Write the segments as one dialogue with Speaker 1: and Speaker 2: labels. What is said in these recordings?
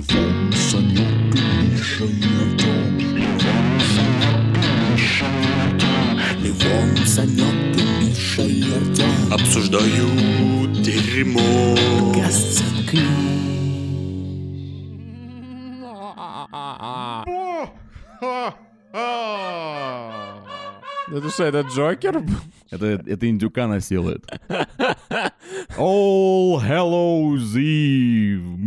Speaker 1: Левон, Санек и Миша и Артем. Левон, Санек и Миша и Артем.
Speaker 2: Обсуждают дерьмо.
Speaker 1: Подкаст
Speaker 3: Это что, это Джокер?
Speaker 4: Это, это индюка насилует. All Hallows Eve.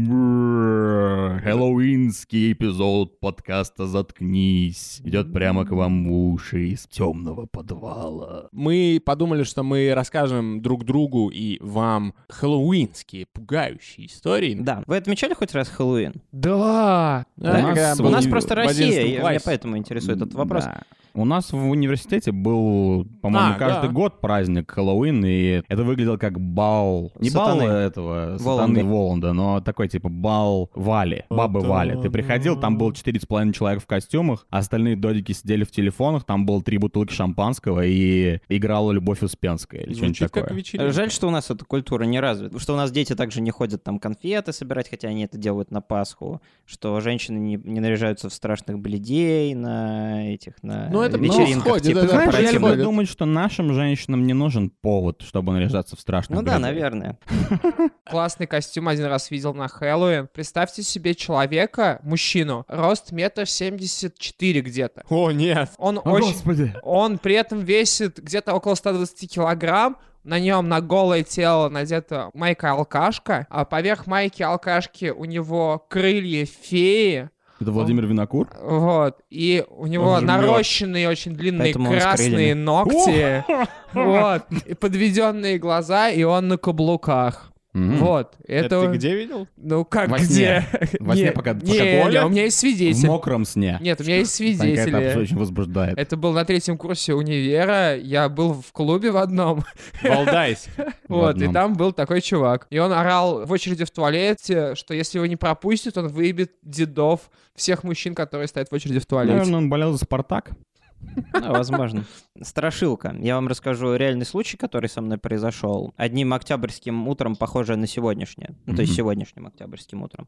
Speaker 4: Хэллоуинский эпизод подкаста «Заткнись» идет прямо к вам в уши из темного подвала.
Speaker 3: Мы подумали, что мы расскажем друг другу и вам хэллоуинские пугающие истории.
Speaker 5: Да. Вы отмечали хоть раз Хэллоуин?
Speaker 3: Да.
Speaker 4: У нас
Speaker 5: У нас просто Россия,
Speaker 3: 11
Speaker 5: и меня поэтому интересует этот вопрос.
Speaker 4: Да. У нас в университете был, по-моему,
Speaker 3: А,
Speaker 4: каждый
Speaker 3: да.
Speaker 4: год праздник Хэллоуин, и это выглядело как бал. Не
Speaker 5: Сатаны.
Speaker 4: бал этого,
Speaker 5: Воланда.
Speaker 4: сатаны Воланда, но такой типа бал Вали, бабы Вали. Ты приходил, там был 4,5 человек в костюмах, остальные додики сидели в телефонах, там было три бутылки шампанского и играла Любовь Успенская или что-нибудь
Speaker 3: Звучит
Speaker 4: такое.
Speaker 3: вечеринка.
Speaker 5: Жаль, что у нас эта культура не развита, что у нас дети также не ходят там конфеты собирать, хотя они это делают на Пасху, что женщины не, не наряжаются в страшных бледей на этих, на
Speaker 3: Ну, это
Speaker 5: вечеринках.
Speaker 3: происходит,
Speaker 5: типа
Speaker 3: да,
Speaker 4: знаешь, я люблю думать, что нашим женщинам не нужен повод, чтобы наряжаться в страшном
Speaker 5: Ну да, наверное.
Speaker 6: Классный костюм один раз видел на Хэллоуин. Представьте себе человека, мужчину, рост метр семьдесят четыре где-то.
Speaker 3: О, нет.
Speaker 6: Он
Speaker 4: О,
Speaker 6: очень...
Speaker 4: господи!
Speaker 6: Он при этом весит где-то около 120 килограмм. На нем на голое тело надета майка-алкашка, а поверх майки-алкашки у него крылья феи.
Speaker 4: Это Владимир Винокур?
Speaker 6: Вот. И у него нарощенные очень длинные
Speaker 5: Поэтому он с
Speaker 6: красные
Speaker 5: крыльями.
Speaker 6: ногти. Вот. И подведенные глаза, и он на каблуках.
Speaker 4: Мгм.
Speaker 6: Вот.
Speaker 3: Это
Speaker 6: Это...
Speaker 3: ты где видел?
Speaker 6: Ну как
Speaker 4: Во
Speaker 6: где?
Speaker 4: сне. Во сне
Speaker 6: Не,
Speaker 4: пока-
Speaker 6: не, не, у меня есть
Speaker 4: В
Speaker 6: свидетель.
Speaker 4: мокром сне.
Speaker 6: Нет, у меня есть
Speaker 4: Санька, это
Speaker 6: свидетели.
Speaker 4: очень возбуждает.
Speaker 6: Это был на третьем курсе универа. Я был в клубе в одном.
Speaker 3: Валдайс.
Speaker 6: Вот, и там был такой чувак. И он орал в очереди в туалете, что если его не пропустят, он выебет дедов всех мужчин, которые стоят в очереди в туалете.
Speaker 4: Наверное, он болел за «Спартак».
Speaker 5: Да, возможно. Страшилка. Я вам расскажу реальный случай, который со мной произошел. Одним октябрьским утром, похожее на сегодняшнее. Ну, то есть сегодняшним октябрьским утром.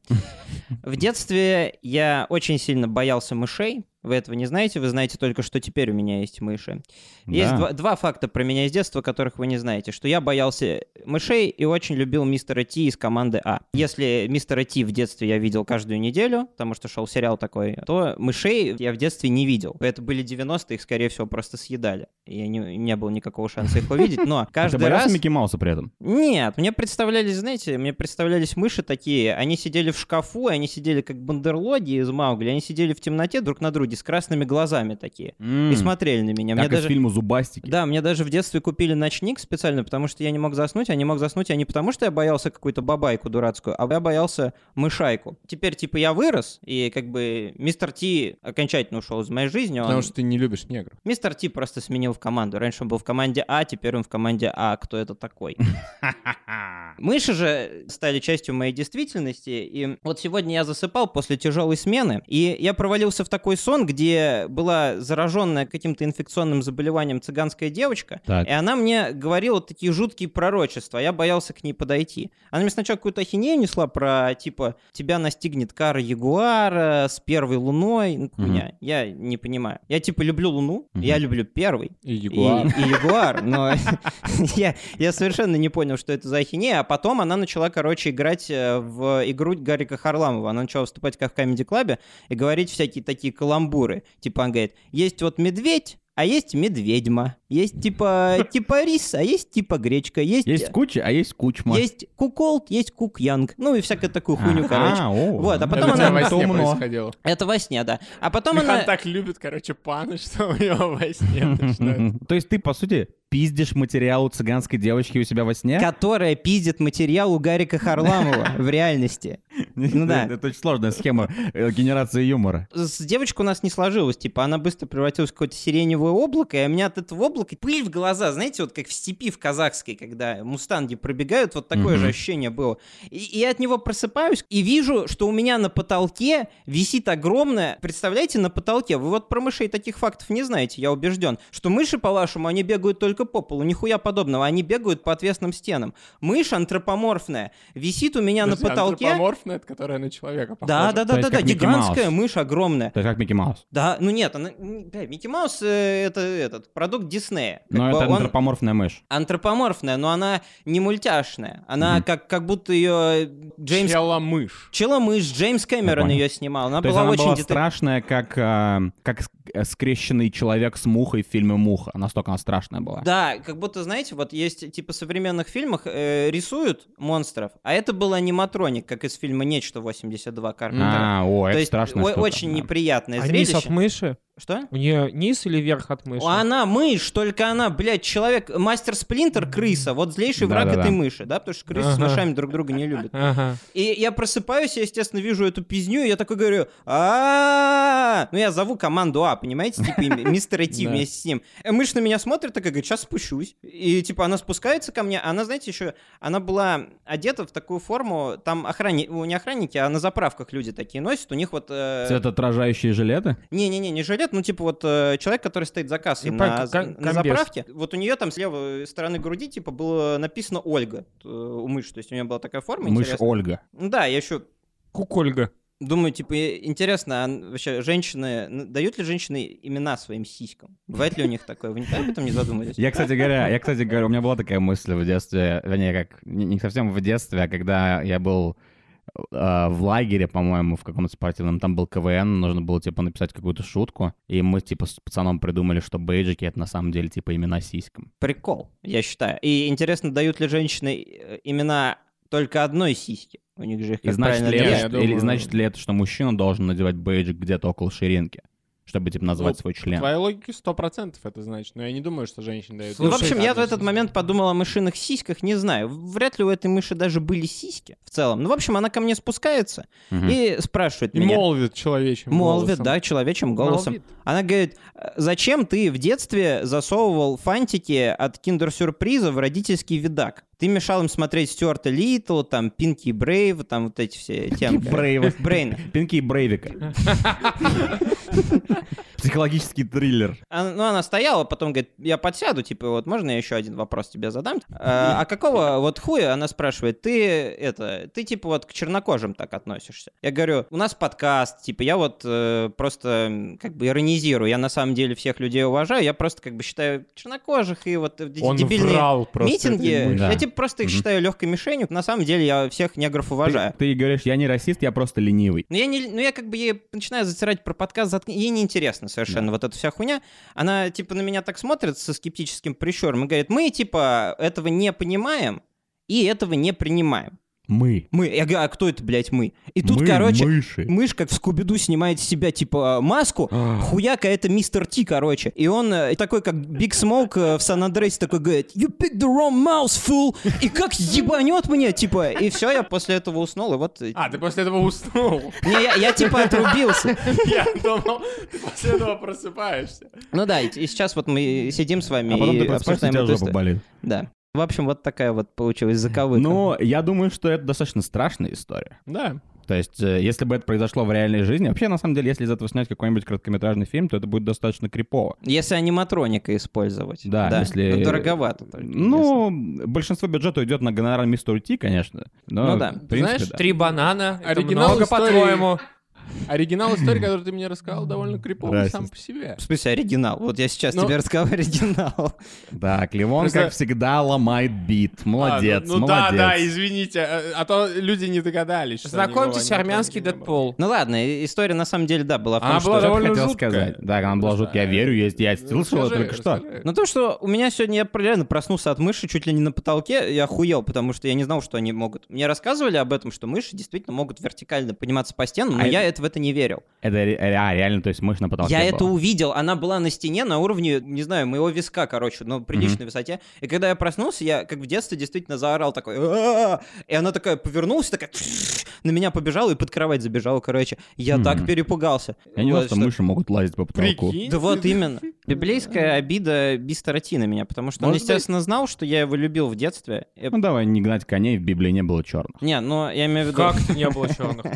Speaker 5: В детстве я очень сильно боялся мышей. Вы этого не знаете, вы знаете только, что теперь у меня есть мыши. Есть
Speaker 4: Да.
Speaker 5: два, два факта про меня из детства, которых вы не знаете. Что я боялся мышей и очень любил мистера Ти из команды А. Если мистера Ти в детстве я видел каждую неделю, потому что шел сериал такой, то мышей я в детстве не видел. Это были 90-е, их, скорее всего, просто съедали. И не, не было никакого шанса их увидеть. Но
Speaker 4: Ты
Speaker 5: каждый
Speaker 4: боялся
Speaker 5: раз...
Speaker 4: Микки Мауса при этом?
Speaker 5: Нет, мне представлялись, знаете, мне представлялись мыши такие, они сидели в шкафу, они сидели как бандерлоги из Маугли, они сидели в темноте друг на друге с красными глазами такие. И смотрели на меня. Мне
Speaker 4: Как из
Speaker 5: даже...
Speaker 4: фильма «Зубастики».
Speaker 5: Да, мне даже в детстве купили ночник специально, потому что я не мог заснуть, а не мог заснуть я не потому, что я боялся какую-то бабайку дурацкую, а я боялся мышайку. Теперь, типа, я вырос, и как бы мистер Ти окончательно ушел из моей жизни. Он...
Speaker 3: Потому что ты не любишь негров.
Speaker 5: Мистер Ти просто сменил в команду. Раньше он был в команде А, теперь он в команде А. Кто это такой? Мыши же стали частью моей действительности, и вот сегодня я засыпал после тяжелой смены, и я провалился в такой сон, где была зараженная каким-то инфекционным заболеванием цыганская девочка,
Speaker 4: Так.
Speaker 5: и она мне говорила такие жуткие пророчества, я боялся к ней подойти. Она мне сначала какую-то ахинею несла про, типа, тебя настигнет кара ягуара с первой луной. Ну, хуйня. Я не понимаю. Я, типа, люблю луну,
Speaker 4: Мгм.
Speaker 5: я люблю первый,
Speaker 3: И
Speaker 5: и,
Speaker 3: Ягуар.
Speaker 5: и ягуар, но я, я совершенно не понял, что это за ахинея, а потом она начала, короче, играть э, в игру Гарика Харламова. Она начала выступать как в Comedy Club и говорить всякие такие каламбуры. Типа, он говорит, есть вот медведь, а есть медведьма. Есть типа, типа рис, а есть типа гречка. Есть,
Speaker 4: Есть куча, а есть кучма.
Speaker 5: есть куколд, есть кукянг. Ну и всякую такую хуйню,
Speaker 4: А,
Speaker 5: короче.
Speaker 4: о,
Speaker 5: Вот, а
Speaker 3: Это
Speaker 5: потом
Speaker 3: тебя
Speaker 5: она-
Speaker 3: во сне
Speaker 4: умно.
Speaker 3: происходило.
Speaker 5: Это во сне, да. А потом
Speaker 3: Михан
Speaker 5: она...
Speaker 3: так любит, короче, паны, что у него во сне начинает.
Speaker 4: То есть ты, по сути, пиздишь материал у цыганской девочки у себя во сне?
Speaker 5: Которая пиздит материал у Гарика Харламова в реальности. Ну да.
Speaker 4: Это очень сложная схема э, генерации юмора.
Speaker 5: С девочкой у нас не сложилось, типа, она быстро превратилась в какое-то сиреневое облако, и у меня от этого облака пыль в глаза, знаете, вот как в степи в казахской, когда мустанги пробегают, вот такое же ощущение было. И, и я от него просыпаюсь и вижу, что у меня на потолке висит огромное, представляете, на потолке, вы вот про мышей таких фактов не знаете, я убежден, что мыши, по-вашему, они бегают только только по полу, нихуя подобного. Они бегают по отвесным стенам. Мышь антропоморфная висит у меня на
Speaker 3: Подожди,
Speaker 5: потолке.
Speaker 3: антропоморфная, это которая на человека похожа.
Speaker 5: Да, да,
Speaker 4: То
Speaker 5: да, да, да, гигантская
Speaker 4: Маус.
Speaker 5: мышь огромная.
Speaker 4: Это как Микки Маус.
Speaker 5: Да, ну нет, она, бля, Микки Маус э, это этот продукт Диснея. Как
Speaker 4: Но
Speaker 5: бы
Speaker 4: это
Speaker 5: он
Speaker 4: антропоморфная мышь.
Speaker 5: антропоморфная, но она не мультяшная. Она
Speaker 4: Мгм.
Speaker 5: как, как будто ее Джеймс...
Speaker 3: Челомышь.
Speaker 5: Челомышь, Джеймс Кэмерон ее снимал. Она
Speaker 4: То
Speaker 5: была
Speaker 4: она
Speaker 5: очень
Speaker 4: была
Speaker 5: деталь-
Speaker 4: страшная, как, а, как э, скрещенный человек с мухой в фильме «Муха». Настолько она страшная была.
Speaker 5: Да, как будто, знаете, вот есть, типа, в современных фильмах э, рисуют монстров, а это был аниматроник, как из фильма «Нечто 82» Карпентера.
Speaker 4: А, о,
Speaker 5: То
Speaker 4: это
Speaker 5: есть
Speaker 4: страшная
Speaker 5: о-
Speaker 4: штука,
Speaker 5: очень
Speaker 4: да.
Speaker 5: неприятное
Speaker 6: А
Speaker 5: зрелище.
Speaker 6: от мыши?
Speaker 5: Что?
Speaker 6: У нее низ или верх от мыши?
Speaker 5: Она мышь, только она, блядь, человек, мастер Сплинтер, крыса, вот злейший враг
Speaker 4: Да-да-да.
Speaker 5: этой мыши, да, потому что крысы с
Speaker 6: Ага.
Speaker 5: мышами друг друга не любят.
Speaker 6: Ага.
Speaker 5: И я просыпаюсь, я, естественно, вижу эту пизню, и я такой говорю, а Ну, я зову команду А, понимаете, типа мистер Ти
Speaker 3: Да.
Speaker 5: вместе с ним. Э, Мышь на меня смотрит, такая говорит, сейчас спущусь. И, типа, она спускается ко мне, она, знаете, еще, она была одета в такую форму, там охранники, не охранники, а на заправках люди такие носят, у них вот... э,
Speaker 4: Цветоотражающие жилеты?
Speaker 5: Не-не-не, не жилет, ну типа вот э, человек, который стоит за кассой
Speaker 6: Ну,
Speaker 5: на,
Speaker 6: кон-
Speaker 5: на заправке, вот у нее там с левой стороны груди типа было написано Ольга э, у мыши, то есть у нее была такая форма
Speaker 4: Мышь
Speaker 5: интересная.
Speaker 4: Ольга.
Speaker 5: Ну Да, я еще
Speaker 6: Кукольга.
Speaker 5: думаю, типа, интересно, а вообще женщины, дают ли женщины имена своим сиськам? Бывает ли у них такое? Вы никогда об этом не задумывались?
Speaker 4: Я, кстати говоря, я, кстати говоря, у меня была такая мысль в детстве, вернее, как не совсем в детстве, а когда я был э, в лагере, по-моему, в каком-то спортивном, там был КВН, нужно было, типа, написать какую-то шутку, и мы, типа, с пацаном придумали, что бейджики — это на самом деле, типа, имена сиськам.
Speaker 5: Прикол, я считаю. И интересно, дают ли женщины э, имена только одной сиськи? У них же их,
Speaker 4: И
Speaker 5: как
Speaker 4: значит
Speaker 5: правильно,
Speaker 4: ли, это,
Speaker 3: думаю.
Speaker 4: или значит ли это, что мужчина должен надевать бейджик где-то около ширинки, чтобы, типа, назвать
Speaker 3: Ну,
Speaker 4: свой
Speaker 3: По
Speaker 4: член?
Speaker 3: твоей логике 100% это значит, но я не думаю, что женщины дают...
Speaker 5: Ну, в общем, я в этот момент подумал о мышиных сиськах, не знаю. Вряд ли у этой мыши даже были сиськи в целом. Ну, в общем, она ко мне спускается
Speaker 4: Мгм.
Speaker 5: и спрашивает
Speaker 3: И
Speaker 5: меня.
Speaker 3: молвит человечьим
Speaker 5: Молвит,
Speaker 3: голосом.
Speaker 5: да, человечьим голосом.
Speaker 6: Молвит.
Speaker 5: Она говорит, «Э, зачем ты в детстве засовывал фантики от киндер-сюрприза в родительский видак? Ты мешал им смотреть Стюарта Литл, там, Пинки и Брейв, там вот эти все темы.
Speaker 4: Брейва.
Speaker 5: Брейн.
Speaker 4: Пинки и Брейвика. Психологический триллер.
Speaker 5: А, ну, она стояла, потом говорит, я подсяду, типа, вот, можно я еще один вопрос тебе задам? А, а какого вот хуя, она спрашивает, ты это, ты типа вот к чернокожим так относишься? Я говорю, у нас подкаст, типа, я вот э, просто как бы иронизирую, я на самом деле всех людей уважаю, я просто как бы считаю чернокожих и вот эти
Speaker 3: Он
Speaker 5: дебильные
Speaker 3: врал просто.
Speaker 5: митинги.
Speaker 4: Да.
Speaker 5: я типа просто их считаю легкой мишенью, на самом деле я всех негров уважаю.
Speaker 4: Ты, ты говоришь, я не расист, я просто ленивый.
Speaker 5: Ну я, не, ну, я как бы ей начинаю затирать про подкаст, заткни- ей неинтересно совершенно вот эта вся хуйня. Она, типа, на меня так смотрит со скептическим прищуром и говорит, мы, типа, этого не понимаем и этого не принимаем.
Speaker 4: Мы.
Speaker 5: Мы. Я говорю, а кто это, блядь, мы? И тут,
Speaker 4: Мы
Speaker 5: короче,
Speaker 4: мыши.
Speaker 5: мышь, как в Скуби-Ду, снимает с себя, типа, маску,
Speaker 4: Ах.
Speaker 5: хуяка, это мистер Ти, короче. И он э, такой, как Биг Смоук э, в Сан-Андресе, такой говорит, you picked the wrong mouse, fool! И как ебанет мне, типа, и все, я после этого уснул, и вот... э,
Speaker 3: А, ты после этого уснул.
Speaker 5: Не, я, я, типа отрубился.
Speaker 3: Я думал, ты после этого просыпаешься.
Speaker 5: Ну да, и, сейчас вот мы сидим с вами
Speaker 4: А потом
Speaker 5: и
Speaker 4: ты
Speaker 5: обсуждаем эту историю. Да. В общем, вот такая вот получилась заковыка.
Speaker 4: Ну, я думаю, что это достаточно страшная история.
Speaker 3: Да.
Speaker 4: То есть, э, если бы это произошло в реальной жизни, вообще, на самом деле, если из этого снять какой-нибудь короткометражный фильм, то это будет достаточно крипово.
Speaker 5: Если аниматроника использовать.
Speaker 4: Да, если-
Speaker 5: Ну, дороговато только.
Speaker 4: Ну, большинство бюджета идет на гонорар мистера Ти, конечно. Но,
Speaker 5: Ну да.
Speaker 4: принципе,
Speaker 3: Знаешь,
Speaker 4: да.
Speaker 6: Три банана. Это
Speaker 3: Оригинал
Speaker 6: много,
Speaker 3: истории.
Speaker 6: по-твоему.
Speaker 3: Оригинал истории, который ты мне рассказал, довольно криповый
Speaker 4: Расист.
Speaker 3: сам по себе.
Speaker 5: В смысле, оригинал. Вот я сейчас
Speaker 3: Ну-
Speaker 5: тебе рассказал оригинал.
Speaker 4: Да, Кливон,
Speaker 3: Просто-
Speaker 4: как всегда, ломает бит. Молодец,
Speaker 3: А, ну, ну да,
Speaker 4: молодец.
Speaker 3: да, извините, а, а то люди не догадались.
Speaker 6: Знакомьтесь, армянский. Дэдпул.
Speaker 5: Ну ладно, история на самом деле, да, была в том,
Speaker 3: Она
Speaker 5: что...
Speaker 3: была довольно
Speaker 4: хотел
Speaker 3: жуткая.
Speaker 4: сказать? Да, она была жуткая, я верю, есть, я слышал только что.
Speaker 3: расскажи.
Speaker 5: Ну то, что у меня сегодня, я реально проснулся от мыши чуть ли не на потолке, я охуел, потому что я не знал, что они могут. Мне рассказывали об этом, что мыши действительно могут вертикально подниматься по стенам, но
Speaker 4: А
Speaker 5: я
Speaker 4: это-
Speaker 5: это в это не верил.
Speaker 4: Это ре- а, реально, то есть мышь на потолке
Speaker 5: Я
Speaker 4: была.
Speaker 5: это увидел, она была на стене на уровне, не знаю, моего виска, короче, на приличной высоте. И когда я проснулся, я как в детстве действительно заорал такой, «А-а-а!» и она такая повернулась, такая на меня побежала и под кровать забежала, короче. Я так перепугался.
Speaker 4: Я не знал, что мыши могут лазить по потолку.
Speaker 3: Прикинь.
Speaker 5: Да вот именно. Библейская обида Бистера Ти на меня, потому что он, естественно, знал, что я его любил в детстве.
Speaker 4: Ну давай, не гнать коней, в Библии не было черных.
Speaker 5: Не, ну я имею в виду...
Speaker 6: Как не было черных?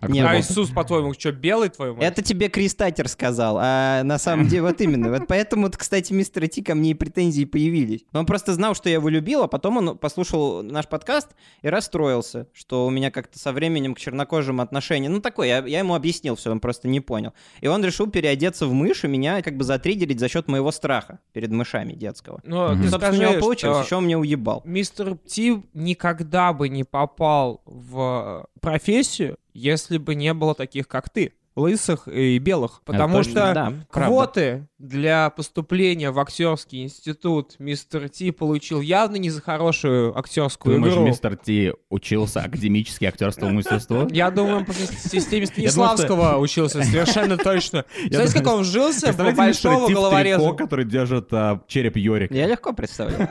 Speaker 4: А
Speaker 6: А? Иисус, по-твоему, что, белый твою мать?
Speaker 5: Это тебе Кристатер сказал, а на самом деле вот именно. Вот поэтому, кстати, мистер Ти ко мне и претензии появились. Но он просто знал, что я его любил, а потом он послушал наш подкаст и расстроился, что у меня как-то со временем к чернокожим отношения. Ну, такое, я, я ему объяснил все, он просто не понял. И он решил переодеться в мышь и меня как бы затриггерить за счет моего страха перед мышами детского.
Speaker 6: Но
Speaker 4: Мгм.
Speaker 6: ты
Speaker 5: Собственно, у
Speaker 6: скажи,
Speaker 5: него получилось, еще он меня уебал.
Speaker 6: мистер Ти никогда бы не попал в профессию, если бы не было таких, как ты, лысых и белых. Потому
Speaker 4: точно,
Speaker 6: что
Speaker 5: Да, правда.
Speaker 6: Квоты для поступления в актерский институт мистер Ти получил явно не за хорошую
Speaker 4: Ты
Speaker 6: актерскую
Speaker 4: думаешь,
Speaker 6: игру.
Speaker 4: мистер Ти учился академически актерскому мастерству?
Speaker 6: Я думаю, он по системе Станиславского учился, совершенно точно. Знаете, как он вжился в большого головореза?
Speaker 4: который держит а, череп Йорик.
Speaker 5: Я легко представляю.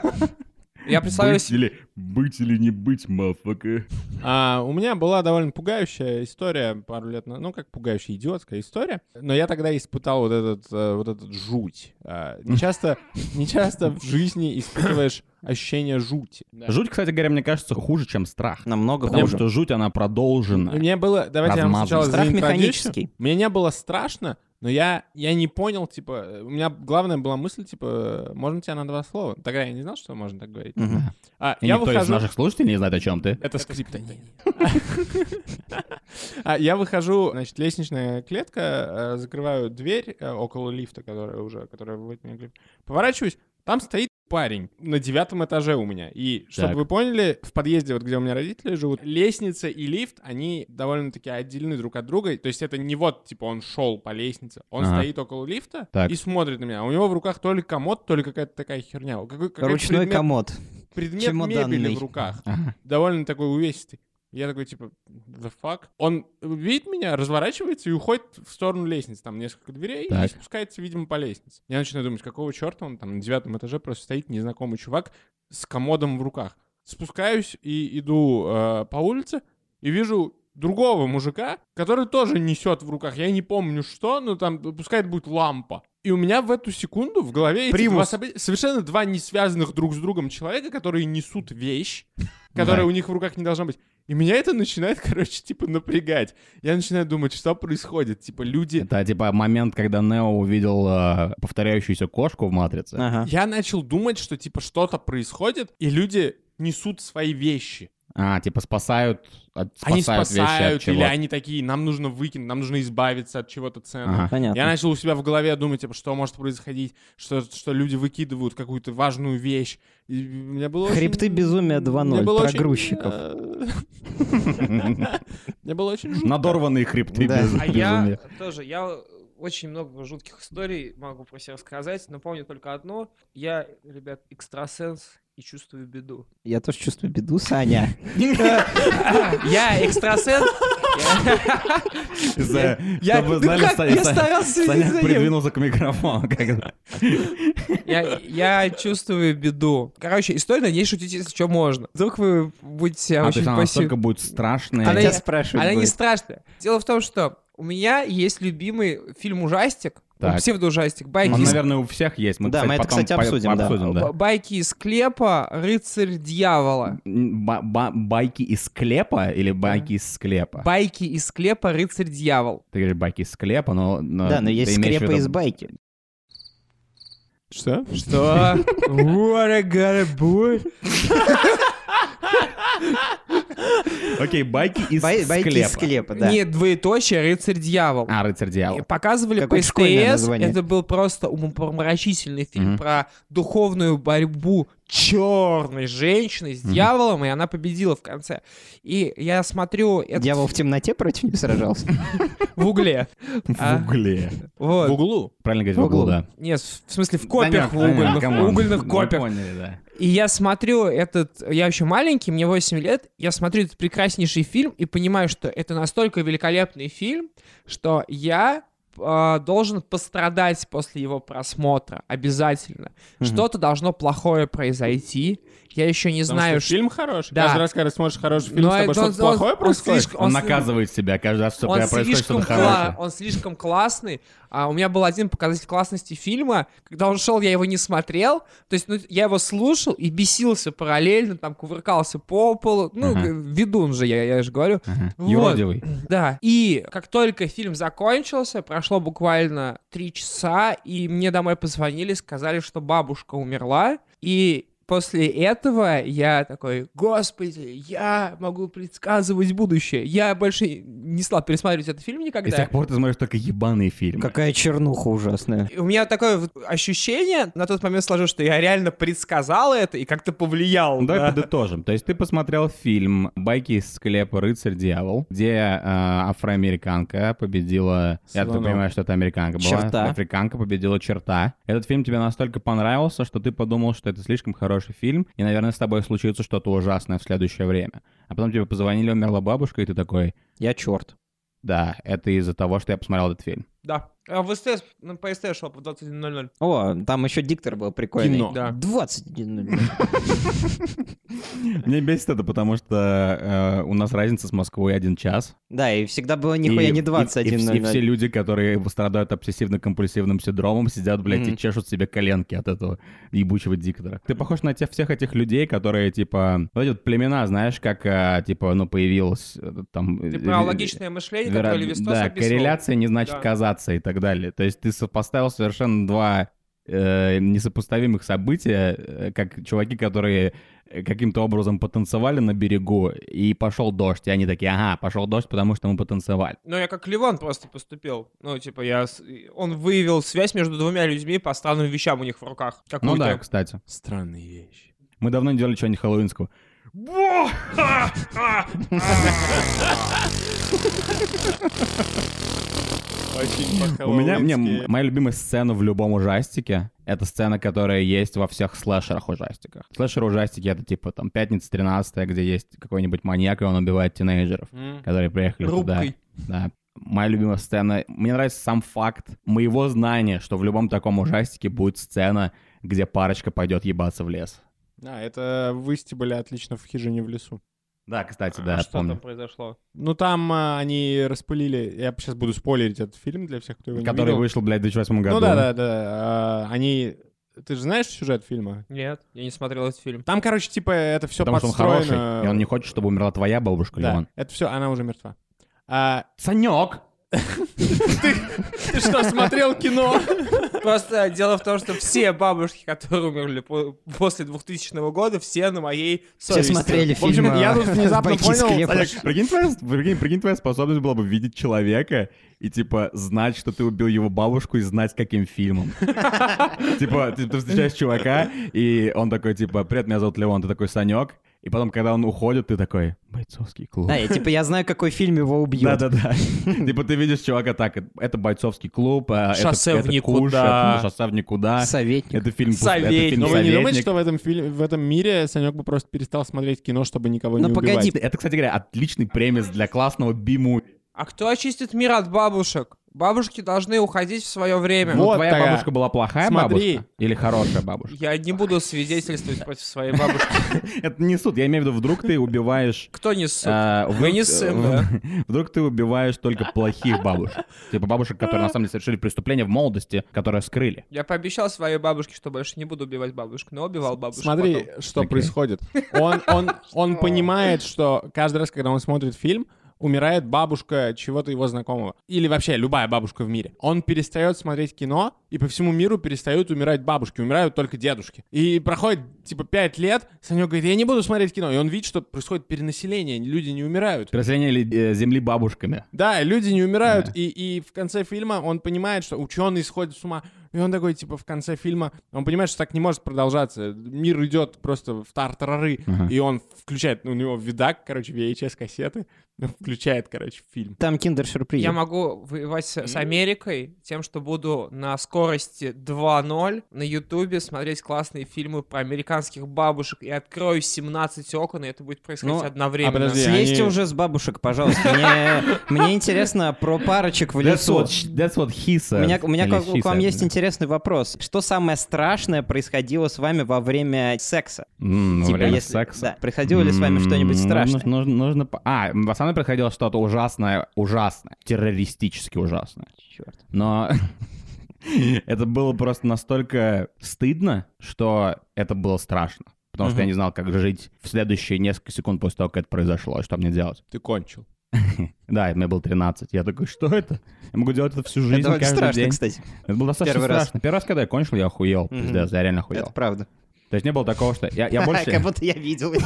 Speaker 6: Я представляю себе...
Speaker 4: или, быть или не быть, мафака.
Speaker 3: А, у меня была довольно пугающая история пару лет назад. Ну, как пугающая, идиотская история. Но я тогда испытал вот этот, э, вот этот жуть. А, не, часто, не часто в жизни испытываешь ощущение жути.
Speaker 4: Жуть, кстати говоря, мне кажется, хуже, чем страх.
Speaker 5: Намного
Speaker 4: Потому
Speaker 5: хуже.
Speaker 4: что жуть, она продолжена.
Speaker 3: Мне было... Давайте я вам сначала
Speaker 5: Страх механический.
Speaker 3: Мне не было страшно, но я, я не понял, типа... У меня главная была мысль, типа, можно тебя на два слова? Тогда я не знал, что можно так говорить.
Speaker 5: Мгм.
Speaker 3: А,
Speaker 4: И
Speaker 3: я
Speaker 4: никто из
Speaker 3: выхожу...
Speaker 4: наших слушателей не знает, о чем ты.
Speaker 3: Это скриптонит. А, Я выхожу, значит, лестничная клетка, э, закрываю дверь э, около лифта, которая уже, которая выводит меня. Поворачиваюсь, там стоит парень на девятом этаже у меня. И, чтобы
Speaker 4: Так.
Speaker 3: вы поняли, в подъезде, вот где у меня родители живут, лестница и лифт, они довольно-таки отделены друг от друга. То есть это не вот, типа, он шел по лестнице, он
Speaker 4: Ага.
Speaker 3: стоит около лифта
Speaker 4: Так.
Speaker 3: и смотрит на меня. У него в руках то ли комод, то ли какая-то такая херня. Какой-
Speaker 5: Ручной
Speaker 3: предмет-
Speaker 5: комод.
Speaker 3: предмет
Speaker 5: чемоданный.
Speaker 3: мебели в руках.
Speaker 4: Ага.
Speaker 3: Довольно такой увесистый. Я такой, типа, the fuck? Он видит меня, разворачивается и уходит в сторону лестницы. Там несколько дверей
Speaker 4: Так.
Speaker 3: и спускается, видимо, по лестнице. Я начинаю думать, какого черта он там на девятом этаже просто стоит незнакомый чувак с комодом в руках. Спускаюсь и иду э, по улице и вижу другого мужика, который тоже несет в руках. Я не помню что, но там пускай это будет лампа. И у меня в эту секунду в голове эти два события- совершенно два не связанных друг с другом человека, которые несут вещь, которая у них в руках не должна быть. И меня это начинает, короче, типа напрягать. Я начинаю думать, что происходит. Типа люди...
Speaker 4: Это типа момент, когда Нео увидел э, повторяющуюся кошку в «Матрице».
Speaker 5: Ага.
Speaker 3: Я начал думать, что типа что-то происходит, и люди несут свои вещи.
Speaker 4: А, типа спасают, от,
Speaker 3: они
Speaker 4: спасают, вещи от
Speaker 3: спасают, или они такие, нам нужно выкинуть, нам нужно избавиться от чего-то ценного.
Speaker 4: Ага.
Speaker 5: Понятно.
Speaker 3: Я начал у себя в голове думать, типа, что может происходить, что, что люди выкидывают какую-то важную вещь. И меня было очень-
Speaker 5: Хребты безумия 2.0
Speaker 3: мне было
Speaker 5: про
Speaker 3: очень,
Speaker 5: грузчиков.
Speaker 3: Мне было очень жутко.
Speaker 4: Надорванные хребты
Speaker 5: Да.
Speaker 4: без
Speaker 6: А я
Speaker 4: безумия.
Speaker 6: тоже, я очень много жутких историй могу про себя рассказать, но помню только одно. Я, ребят, экстрасенс и чувствую беду.
Speaker 5: Я тоже чувствую беду, Саня.
Speaker 6: Я экстрасенс. Я- старался
Speaker 4: Саня придвинулся к микрофону. когда-
Speaker 6: Я, чувствую беду. Короче, история, на ней шутить, если что, можно. Вдруг вы будете
Speaker 4: А то
Speaker 6: очень пассивны.
Speaker 4: настолько будет страшная.
Speaker 6: Она не- страшная. Дело в том, что у меня есть любимый фильм-ужастик,
Speaker 4: Так.
Speaker 6: псевдоужастик, байки
Speaker 4: Он,
Speaker 6: из
Speaker 4: наверное, у всех есть. Мы,
Speaker 5: Да, мы это, кстати,
Speaker 4: по-
Speaker 5: обсудим, да.
Speaker 4: обсудим,
Speaker 6: Б- Байки из склепа, рыцарь дьявола.
Speaker 4: М, ба- ба- Байки из склепа или байки из склепа?
Speaker 6: Байки из склепа, рыцарь дьявол.
Speaker 4: Ты говоришь байки из склепа, но...
Speaker 5: Да, но есть скрепы
Speaker 4: виду-
Speaker 5: из байки.
Speaker 3: Что?
Speaker 6: Что? What I got a boy?
Speaker 4: Окей, байки из
Speaker 5: Бай- Байки из
Speaker 4: склепа.
Speaker 5: склепа, да.
Speaker 6: Нет, двоеточие, рыцарь дьявол.
Speaker 4: А, рыцарь
Speaker 6: И
Speaker 4: дьявола.
Speaker 6: Показывали по СТС, это был просто умопомрачительный фильм про духовную борьбу черной женщины с дьяволом, и она победила в конце. И я смотрю
Speaker 5: Дьявол в темноте против них сражался.
Speaker 6: в угле.
Speaker 4: В угле.
Speaker 3: В углу.
Speaker 4: Правильно говорить, в углу, да.
Speaker 6: Нет, в смысле в копиях, в угольных, копиях. И я смотрю этот, я еще маленький, мне 8 лет, я смотрю этот прекраснейший фильм и понимаю, что это настолько великолепный фильм, что я а, должен пострадать после его просмотра. Обязательно.
Speaker 5: Мгм.
Speaker 6: Что-то должно плохое произойти. Я еще не
Speaker 3: Потому
Speaker 6: знаю,
Speaker 3: что фильм хороший.
Speaker 6: Да.
Speaker 3: Каждый раз, когда смотришь хороший фильм,
Speaker 6: Но
Speaker 3: с тобой что-то
Speaker 6: он-
Speaker 3: плохое
Speaker 6: он
Speaker 3: происходит.
Speaker 6: слишком-
Speaker 4: Он,
Speaker 6: с-
Speaker 4: наказывает себя каждый раз, что
Speaker 6: он
Speaker 4: происходит что-то
Speaker 6: кла-
Speaker 4: хорошее.
Speaker 6: он слишком классный. А у меня был один показатель классности фильма. Когда он шел, я его не смотрел. То есть, ну, я его слушал и бесился параллельно, там, кувыркался по полу. Ну,
Speaker 4: Ага.
Speaker 6: ведун же я, я же говорю.
Speaker 4: Ага.
Speaker 6: Вот.
Speaker 4: Юродивый.
Speaker 6: Да. И как только фильм закончился, прошло буквально три часа, и мне домой позвонили, сказали, что бабушка умерла. И после этого я такой, господи, я могу предсказывать будущее. Я больше не стал пересматривать этот фильм
Speaker 4: И с
Speaker 6: никогда.
Speaker 4: тех пор ты смотришь только ебаные фильмы.
Speaker 5: Какая чернуха ужасная.
Speaker 6: И У меня такое вот ощущение на тот момент сложилось, что я реально предсказал это и как-то повлиял.
Speaker 4: Ну, Давай
Speaker 6: да.
Speaker 4: подытожим. То есть ты посмотрел фильм «Байки из склепа. Рыцарь-дьявол», где э, афроамериканка победила... Я так
Speaker 3: Слонов.
Speaker 4: понимаю, что это американка была.
Speaker 5: Черта.
Speaker 4: Африканка победила черта. Этот фильм тебе настолько понравился, что ты подумал, что это слишком хороший фильм, и, наверное, с тобой случится что-то ужасное в следующее время. А потом тебе позвонили, умерла бабушка, и ты такой...
Speaker 5: Я черт.
Speaker 4: Да, это из-за того, что я посмотрел этот фильм.
Speaker 6: Да. А в СТС, ну, по СТС шел по 21.00.
Speaker 5: О, там еще диктор был прикольный.
Speaker 3: Кино.
Speaker 6: Да.
Speaker 5: 21.
Speaker 4: Мне бесит это, потому что э, у нас разница с Москвой один час.
Speaker 5: Да, и всегда было нихуя не
Speaker 4: и- и вс- И,
Speaker 5: 21.00.
Speaker 4: все люди, которые страдают обсессивно-компульсивным синдромом, сидят, блядь, и чешут себе коленки от этого ебучего диктора. Ты похож на тех, всех этих людей, которые, типа, вот эти вот племена, знаешь, как, а, типа, ну, появилось э, там...
Speaker 6: Ты
Speaker 4: э,
Speaker 6: про
Speaker 4: э,
Speaker 6: логичное мышление, которое Левистос
Speaker 4: Да, корреляция не значит казаться и так далее. То есть ты сопоставил совершенно два э, несопоставимых события, э, как чуваки, которые э, каким-то образом потанцевали на берегу, и пошел дождь, и они такие, ага, пошел дождь, потому что мы потанцевали.
Speaker 6: Ну, я как Ливан просто поступил. Ну, типа, я... Он выявил связь между двумя людьми по странным вещам у них в руках.
Speaker 4: Ну
Speaker 6: Какую-то.
Speaker 4: да, кстати.
Speaker 3: Странные вещи.
Speaker 4: Мы давно не делали чего-нибудь хэллоуинского.
Speaker 3: Очень
Speaker 4: У меня, мне, моя любимая сцена в любом ужастике — это сцена, которая есть во всех слэшерах-ужастиках. Слэшер-ужастики — это типа там «Пятница 13 где есть какой-нибудь маньяк, и он убивает тинейджеров, которые приехали туда.
Speaker 6: Рубкой.
Speaker 4: Да. Моя любимая сцена. Мне нравится сам факт моего знания, что в любом таком ужастике будет сцена, где парочка пойдет ебаться в лес.
Speaker 3: Да, это выстебали отлично в хижине в лесу.
Speaker 4: Да, кстати,
Speaker 6: А
Speaker 4: да,
Speaker 6: что
Speaker 4: помню.
Speaker 6: там произошло?
Speaker 3: Ну, там а, они распылили... Я сейчас буду спойлерить этот фильм для всех, кто его не
Speaker 4: Который
Speaker 3: видел.
Speaker 4: вышел, блядь, в 2008 году.
Speaker 3: Ну да, да, да. А, они... Ты же знаешь сюжет фильма?
Speaker 6: Нет, я не смотрел этот фильм.
Speaker 3: Там, короче, типа, это все
Speaker 4: Потому что он
Speaker 3: подстроено...
Speaker 4: хороший, и он не хочет, чтобы умерла твоя бабушка,
Speaker 3: Да,
Speaker 4: Леон.
Speaker 3: это все, она уже мертва. А,
Speaker 4: Санек!
Speaker 3: Ты что, смотрел кино?
Speaker 6: Просто дело в том, что все бабушки, которые умерли по- после 2000 года, все на моей
Speaker 5: Все
Speaker 6: совести.
Speaker 5: смотрели
Speaker 3: В общем,
Speaker 5: фильм
Speaker 3: я
Speaker 5: э,
Speaker 3: тут внезапно
Speaker 5: «Байки из
Speaker 3: понял,
Speaker 5: склепа».
Speaker 4: Олег, прикинь твоя, прикинь, прикинь, твоя способность была бы видеть человека и, типа, знать, что ты убил его бабушку и знать, каким фильмом. Типа, ты встречаешь чувака, и он такой, типа, привет, меня зовут Леон, ты такой, Санек. И потом, когда он уходит, ты такой, бойцовский клуб.
Speaker 5: Да, я типа я знаю, какой фильм его убьют.
Speaker 4: Да-да-да. Типа ты видишь чувака так, это бойцовский клуб, а это-
Speaker 6: Шоссе
Speaker 4: это
Speaker 6: в никуда.
Speaker 4: это шоссе в никуда.
Speaker 5: Советник.
Speaker 4: Это фильм
Speaker 6: Советник.
Speaker 3: Но вы не думаете,
Speaker 4: «Советник».
Speaker 3: что в этом фильме, в этом мире Санек бы просто перестал смотреть кино, чтобы никого
Speaker 5: Ну,
Speaker 3: не
Speaker 5: погоди,
Speaker 3: убивать?
Speaker 4: Это, кстати говоря, отличный премис для классного биму.
Speaker 6: А кто очистит мир от бабушек? Бабушки должны уходить в свое время.
Speaker 4: Ну,
Speaker 3: Вот
Speaker 4: твоя
Speaker 3: такая.
Speaker 4: бабушка была плохая
Speaker 3: Смотри.
Speaker 4: бабушка или хорошая бабушка?
Speaker 6: Я не буду свидетельствовать против своей бабушки.
Speaker 4: Это не суд. Я имею в виду, вдруг ты убиваешь...
Speaker 6: Кто не суд?
Speaker 4: а, вдруг-
Speaker 6: не сын?
Speaker 4: Вдруг ты убиваешь только плохих бабушек. Типа бабушек, которые на самом деле совершили преступление в молодости, которые скрыли.
Speaker 6: Я пообещал своей бабушке, что больше не буду убивать бабушку, но убивал бабушку
Speaker 3: Смотри, что происходит. Он, он, он понимает, что каждый раз, когда он смотрит фильм, умирает бабушка чего-то его знакомого. Или вообще любая бабушка в мире. Он перестает смотреть кино, и по всему миру перестают умирать бабушки, умирают только дедушки. И проходит, типа, пять лет, Санек говорит, я не буду смотреть кино. И он видит, что происходит перенаселение, люди не умирают.
Speaker 4: Переселение ли- э, земли бабушками.
Speaker 3: Да, люди не умирают,
Speaker 4: Да.
Speaker 3: и, и в конце фильма он понимает, что ученый сходит с ума. И он такой, типа, в конце фильма, он понимает, что так не может продолжаться. Мир идет просто в тартарары,
Speaker 4: Ага.
Speaker 3: и он включает, ну, у него видак, короче, VHS-кассеты, Включает, короче, фильм.
Speaker 5: Там киндер-сюрприз.
Speaker 6: Я могу воевать с, с Америкой тем, что буду на скорости 2.0 на Ютубе смотреть классные фильмы про американских бабушек и открою 17 окон, и это будет происходить
Speaker 5: Ну,
Speaker 6: одновременно.
Speaker 3: а подожди,
Speaker 5: Слезьте
Speaker 3: они-
Speaker 5: уже с бабушек, пожалуйста. Мне, интересно про парочек в
Speaker 4: That's
Speaker 5: лесу.
Speaker 4: that's what he said.
Speaker 5: У меня, к, вам есть интересный вопрос. Что самое страшное происходило с вами во время секса?
Speaker 4: Во
Speaker 5: Типа,
Speaker 4: время секса.
Speaker 5: Происходило ли с вами что-нибудь
Speaker 4: М,
Speaker 5: страшное?
Speaker 4: Нужно, А, мной происходило что-то ужасное, ужасное, террористически ужасное.
Speaker 5: Черт.
Speaker 4: Но это было просто настолько стыдно, что это было страшно. Потому что я не знал, как жить в следующие несколько секунд после того, как это произошло, что мне делать.
Speaker 3: Ты кончил.
Speaker 4: Да, мне было 13. Я такой, что это? Я могу делать это всю жизнь,
Speaker 5: Это очень страшно,
Speaker 4: день.
Speaker 5: кстати.
Speaker 4: Это было достаточно
Speaker 5: Первый раз.
Speaker 4: страшно. Первый раз, когда я кончил, я охуел.
Speaker 5: Мгм.
Speaker 4: Пиздец, я реально охуел.
Speaker 5: Это правда.
Speaker 4: То есть не было такого, что... Я, я больше...
Speaker 5: Как будто я видел.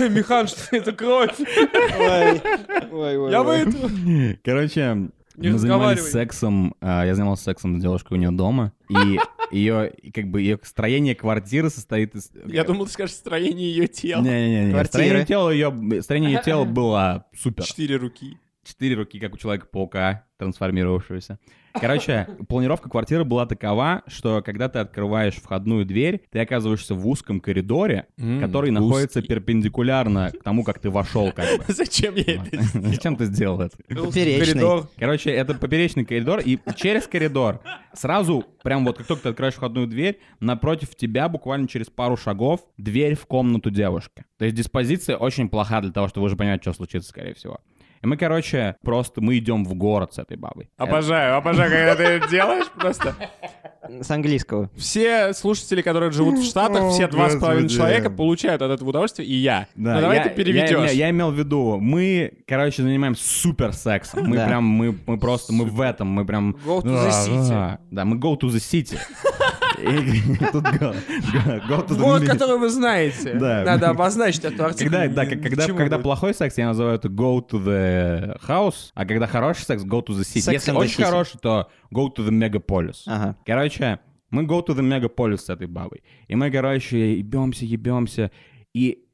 Speaker 6: Михан, что это кровь?
Speaker 3: Я выйду.
Speaker 4: Короче,
Speaker 6: Не
Speaker 4: мы занимались сексом, а, я занимался сексом с девушкой у нее дома, и ее, как бы, ее строение квартиры состоит из...
Speaker 3: Я думал, ты скажешь строение ее тела.
Speaker 4: Не-не-не,
Speaker 5: Квартиры.
Speaker 4: строение тела ее, строение ее тела было супер.
Speaker 3: Четыре руки.
Speaker 4: Четыре руки, как у Человека-паука, трансформировавшегося. Короче, планировка квартиры была такова, что когда ты открываешь входную дверь, ты оказываешься в узком коридоре, который находится перпендикулярно к тому, как ты вошел, как бы.
Speaker 3: Зачем я это сделал?
Speaker 4: Зачем ты сделал это?
Speaker 5: Поперечный.
Speaker 6: Коридор.
Speaker 4: Короче, это поперечный коридор, и через коридор сразу, прям вот как только ты открываешь входную дверь, напротив тебя, буквально через пару шагов, дверь в комнату девушки. То есть диспозиция очень плоха для того, чтобы уже понимаете, что случится, скорее всего. И мы, короче, просто мы идем в город с этой бабой.
Speaker 3: Обожаю, обожаю, когда ты это делаешь просто.
Speaker 5: С английского.
Speaker 3: Все слушатели, которые живут в Штатах, все два с половиной человека получают от этого удовольствие, и я.
Speaker 4: Да,
Speaker 3: ну давай
Speaker 4: я-
Speaker 3: ты переведешь.
Speaker 4: Я, я- я имел в виду, мы, короче, занимаемся супер сексом. Мы
Speaker 5: Да.
Speaker 4: прям, мы, мы просто, мы в этом, мы прям...
Speaker 6: Go to the city.
Speaker 4: Да, мы go to the city. Тут city.
Speaker 6: который вы знаете. Надо обозначить эту артикль.
Speaker 4: Когда, когда, плохой секс, я называю это go to the house, а когда хороший секс, go to the city. Если очень хороший, то go to the megapolis. Короче, мы go to the megapolis с этой бабой. И мы, короче, ебемся, ебемся. И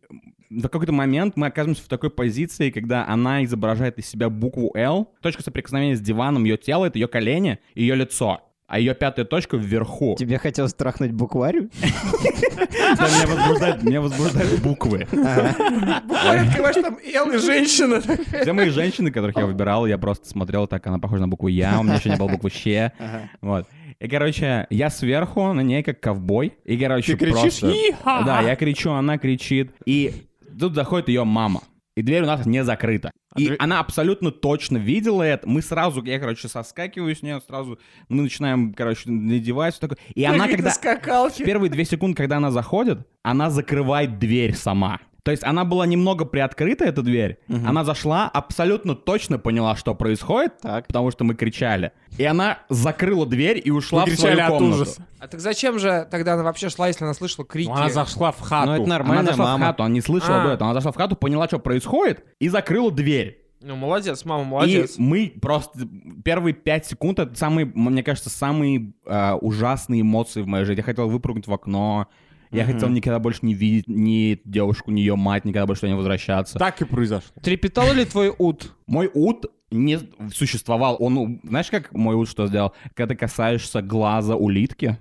Speaker 4: в какой-то момент мы оказываемся в такой позиции, когда она изображает из себя букву L. Точка соприкосновения с диваном, ее тело — это ее колени ее лицо. А ее пятая точка вверху.
Speaker 5: Тебе хотелось трахнуть букварю?
Speaker 4: Да, Меня возбуждают, буквы.
Speaker 6: Ой, открываешь там Эл и женщина.
Speaker 4: Все мои женщины, которых я выбирал, я просто смотрел так, она похожа на букву Я, у меня еще не было буквы Щ. Вот. И, короче, я сверху на ней как ковбой. И, короче,
Speaker 3: Ты кричишь!
Speaker 4: Да, я кричу, она кричит. И тут заходит ее мама. И дверь у нас не закрыта. И
Speaker 3: дверь-
Speaker 4: она абсолютно точно видела это. Мы сразу, я, короче, соскакиваю с нее, сразу мы начинаем, короче, надевать. всё такое. И она, когда... В
Speaker 6: скакалки.
Speaker 4: первые две секунды, когда она заходит, она закрывает дверь сама. То есть она была немного приоткрыта, эта дверь. Она зашла, абсолютно точно поняла, что происходит,
Speaker 5: Так.
Speaker 4: потому что мы кричали. И она закрыла дверь и ушла
Speaker 3: Вы
Speaker 4: в свою
Speaker 3: кричали от
Speaker 4: комнату.
Speaker 3: ужаса.
Speaker 6: А так зачем же тогда она вообще шла, если она слышала крики?
Speaker 3: Ну, она зашла в хату.
Speaker 5: Ну, это
Speaker 4: Она
Speaker 5: нормальная
Speaker 4: зашла в
Speaker 5: мама.
Speaker 4: хату, она не слышала
Speaker 6: А.
Speaker 4: до этого. Она зашла в хату, поняла, что происходит, и закрыла дверь.
Speaker 6: Ну, молодец, мама, молодец.
Speaker 4: И мы просто первые пять секунд это самые, мне кажется, самые э, ужасные эмоции в моей жизни. Я хотел выпрыгнуть в окно. Я хотел никогда больше не видеть ни девушку, ни ее мать, никогда больше не возвращаться.
Speaker 3: Так и произошло.
Speaker 6: Трепетал ли твой ут?
Speaker 4: Мой ут не существовал. Он, у- знаешь, как мой ут что сделал? Когда ты касаешься глаза улитки,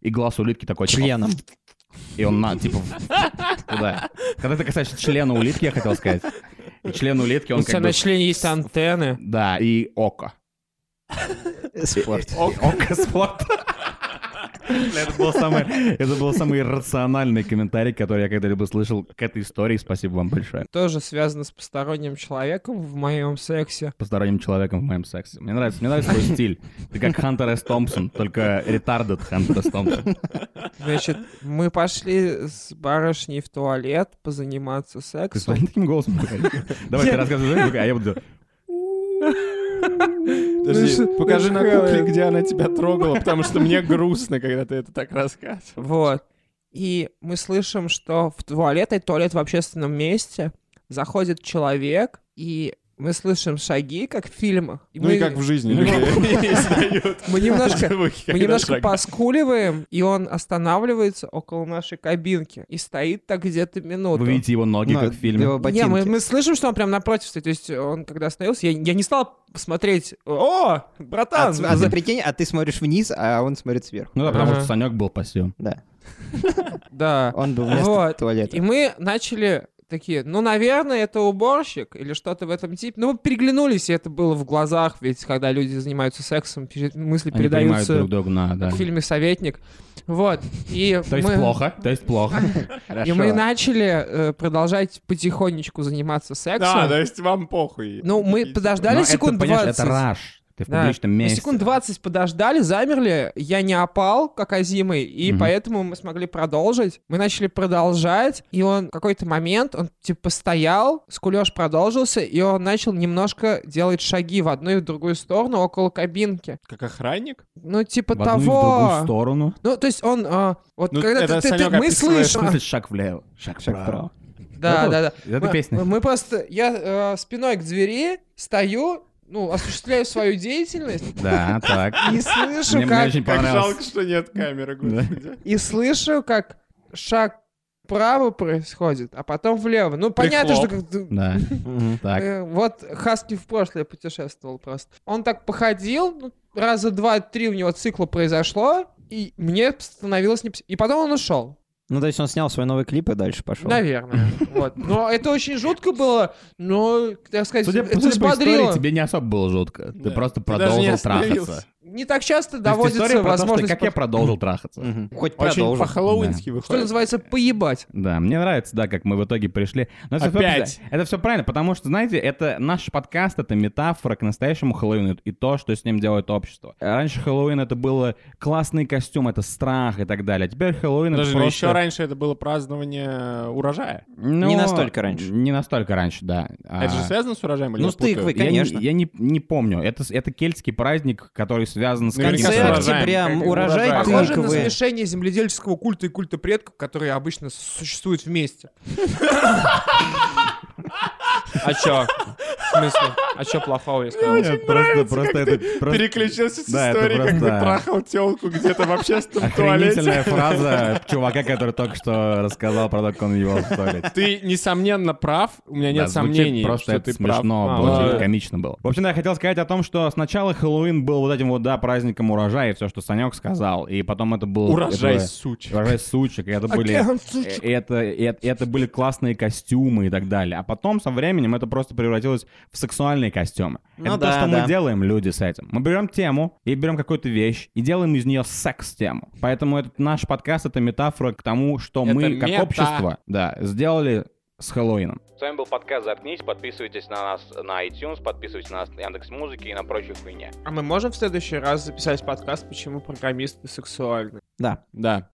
Speaker 4: и глаз улитки такой... типа,
Speaker 5: Членом.
Speaker 4: И он на, типа, туда. Когда ты касаешься члена улитки, я хотел сказать. И член улитки,
Speaker 6: У
Speaker 4: он
Speaker 6: тебя
Speaker 4: как бы...
Speaker 6: на члене есть антенны.
Speaker 4: Да, и око.
Speaker 5: Спорт.
Speaker 4: Око спорт. Это был, самый, это был самый рациональный комментарий, который я когда-либо слышал к этой истории. Спасибо вам большое.
Speaker 6: Тоже связано с посторонним человеком в моем сексе.
Speaker 4: Посторонним человеком в моем сексе. Мне нравится, мне нравится твой стиль. Ты как Хантер С. Томпсон, только ретардед Хантер С. Томпсон.
Speaker 6: Значит, мы пошли с барышней в туалет позаниматься
Speaker 4: Ты
Speaker 6: сексом.
Speaker 4: своим таким голосом? Давай, ты рассказывай, а я буду...
Speaker 3: Подожди,
Speaker 6: Ну,
Speaker 3: покажи на
Speaker 6: Михаил.
Speaker 3: кукле, где она тебя трогала, потому что мне грустно, когда ты это так рассказываешь.
Speaker 6: Вот. И мы слышим, что в туалет, и туалет в общественном месте, заходит человек, и мы слышим шаги, как в фильмах.
Speaker 3: Ну
Speaker 6: мы,
Speaker 3: и как в жизни
Speaker 6: мы немножко, мы немножко поскуливаем, и он останавливается около нашей кабинки и стоит так где-то минуту.
Speaker 4: Вы видите его ноги, как в фильме.
Speaker 5: его
Speaker 6: Не, мы, слышим, что он прям напротив стоит. То есть он, когда остановился, я, я не стал смотреть, о,
Speaker 5: А,
Speaker 6: братан,
Speaker 5: ц- а
Speaker 6: за-
Speaker 5: ты прикинь, а ты смотришь вниз, а он смотрит сверху.
Speaker 4: Ну да, потому что Санек был пасем.
Speaker 5: Да.
Speaker 6: да.
Speaker 5: Он был вместо
Speaker 6: Вот.
Speaker 5: туалета.
Speaker 6: И мы начали такие, ну, наверное, это уборщик или что-то в этом типе. Ну, мы переглянулись, и это было в глазах, ведь когда люди занимаются сексом, мысли
Speaker 4: Они
Speaker 6: передаются
Speaker 4: друг друга, на, да.
Speaker 6: в фильме «Советник». Вот. И
Speaker 4: То есть
Speaker 6: мы...
Speaker 4: плохо, то есть плохо.
Speaker 6: И мы начали э, продолжать потихонечку заниматься сексом.
Speaker 3: Да, то есть вам похуй.
Speaker 6: Ну, мы подождали секунд
Speaker 4: понимаешь,
Speaker 6: 20.
Speaker 4: это раш. Ты в
Speaker 6: Да.
Speaker 4: публичном
Speaker 6: Мы
Speaker 4: месте.
Speaker 6: секунд 20 подождали, замерли, я не опал, как озимый, и
Speaker 4: Мгм.
Speaker 6: поэтому мы смогли продолжить. Мы начали продолжать, и он в какой-то момент, он типа стоял, скулеж продолжился, и он начал немножко делать шаги в одну и в другую сторону около кабинки.
Speaker 3: Как охранник?
Speaker 6: Ну, типа
Speaker 4: В одну и в
Speaker 6: того...
Speaker 4: другую сторону.
Speaker 6: Ну, то есть он... а, вот
Speaker 3: Ну,
Speaker 6: когда
Speaker 3: это
Speaker 6: ты, ты- ты- мы слышим...
Speaker 4: шаг влево, шаг
Speaker 5: Шаг
Speaker 4: вправо.
Speaker 5: вправо.
Speaker 6: Да,
Speaker 4: Это-
Speaker 6: да, да.
Speaker 4: Это
Speaker 6: мы,
Speaker 4: песня.
Speaker 6: Мы просто... Я э, спиной к двери стою, ну, осуществляю свою деятельность
Speaker 4: Да, так.
Speaker 6: и слышу,
Speaker 4: Мне мне
Speaker 6: как...
Speaker 4: очень
Speaker 3: Как жалко, что нет камеры, господи.
Speaker 6: И слышу, как шаг вправо происходит, а потом влево. Ну, понятно, что...
Speaker 3: Прихлоп.
Speaker 6: как-
Speaker 4: Да, так.
Speaker 6: э, вот Хаски в прошлое путешествовал просто. Он так походил, ну, раза два-три у него цикла произошло, и мне становилось не... И потом он ушел.
Speaker 5: Ну, то есть он снял свой новый клип и дальше пошел.
Speaker 6: Наверное. Вот. Но это очень жутко было, но, так сказать,
Speaker 4: Судя,
Speaker 6: это
Speaker 4: судя по истории, тебе не особо было жутко. Ты
Speaker 3: Да.
Speaker 4: просто
Speaker 3: Ты даже
Speaker 4: продолжил
Speaker 3: остановился.
Speaker 4: трахаться.
Speaker 6: Не так часто
Speaker 4: То
Speaker 6: доводится
Speaker 4: то, что
Speaker 6: возможность...
Speaker 4: как я продолжил трахаться.
Speaker 5: Хоть
Speaker 3: Очень
Speaker 5: продолжим.
Speaker 3: по-хэллоуински
Speaker 6: Что
Speaker 3: выходит.
Speaker 6: называется, поебать.
Speaker 4: Да, мне нравится, да, как мы в итоге пришли. Но это всё
Speaker 3: Опять.
Speaker 4: это все правильно, потому что, знаете, это наш подкаст, это метафора к настоящему Хэллоуину и то, что с ним делает общество. Раньше Хэллоуин это было классный костюм, это страх и так далее. А теперь Хэллоуин
Speaker 3: Даже
Speaker 4: это просто...
Speaker 3: еще раньше это было празднование урожая.
Speaker 4: Ну,
Speaker 5: Не настолько раньше.
Speaker 4: Не настолько раньше, да. А,
Speaker 3: Это же связано с урожаем или
Speaker 5: Ну, с тыквой,
Speaker 4: я
Speaker 5: конечно.
Speaker 4: Я, не, не помню. Это, это кельтский праздник, который связан с
Speaker 3: Наверняка
Speaker 5: конце
Speaker 3: с
Speaker 4: каким-то-
Speaker 3: урожаем,
Speaker 5: октября урожай
Speaker 3: урожай.
Speaker 6: Похоже на смешение земледельческого культа и культа предков, которые обычно существуют вместе. А чё? В смысле? А чё плохого, я сказал?
Speaker 4: Нет, просто, просто это просто
Speaker 3: Переключился с
Speaker 4: Да, это
Speaker 3: историей, как ты
Speaker 4: просто-
Speaker 3: трахал телку где-то в общественном туалете.
Speaker 4: охренительная фраза чувака, который только что рассказал про то, как он его в туалете.
Speaker 3: Ты, несомненно, прав. У меня нет
Speaker 4: Да,
Speaker 3: сомнений,
Speaker 4: просто
Speaker 3: что
Speaker 4: это
Speaker 3: ты
Speaker 4: смешно
Speaker 3: прав. А,
Speaker 4: было, очень комично было. В общем, да, я хотел сказать о том, что сначала Хэллоуин был вот этим вот, да, праздником урожая, и все, что Санек сказал, и потом это был...
Speaker 3: Урожай,
Speaker 4: это-
Speaker 3: суч.
Speaker 4: Урожай сучек, и это были... Э,
Speaker 6: сучек.
Speaker 4: Это, это, это были классные костюмы и так далее. А потом, со временем, это просто превратилось в сексуальные костюмы.
Speaker 5: Ну
Speaker 4: это
Speaker 5: да,
Speaker 4: то, что
Speaker 5: да.
Speaker 4: мы делаем, люди, с этим. Мы берем тему и берем какую-то вещь и делаем из нее секс-тему. Поэтому этот наш подкаст — это метафора к тому, что
Speaker 3: Это
Speaker 4: мы, как
Speaker 3: мета.
Speaker 4: общество, да, сделали с Хэллоуином. С вами был подкаст «Заткнись». Подписывайтесь на нас на iTunes, подписывайтесь на нас на Яндекс.Музыке и на прочую хуйне.
Speaker 6: А мы можем в следующий раз записать подкаст, почему программисты сексуальны?
Speaker 5: Да.
Speaker 3: Да.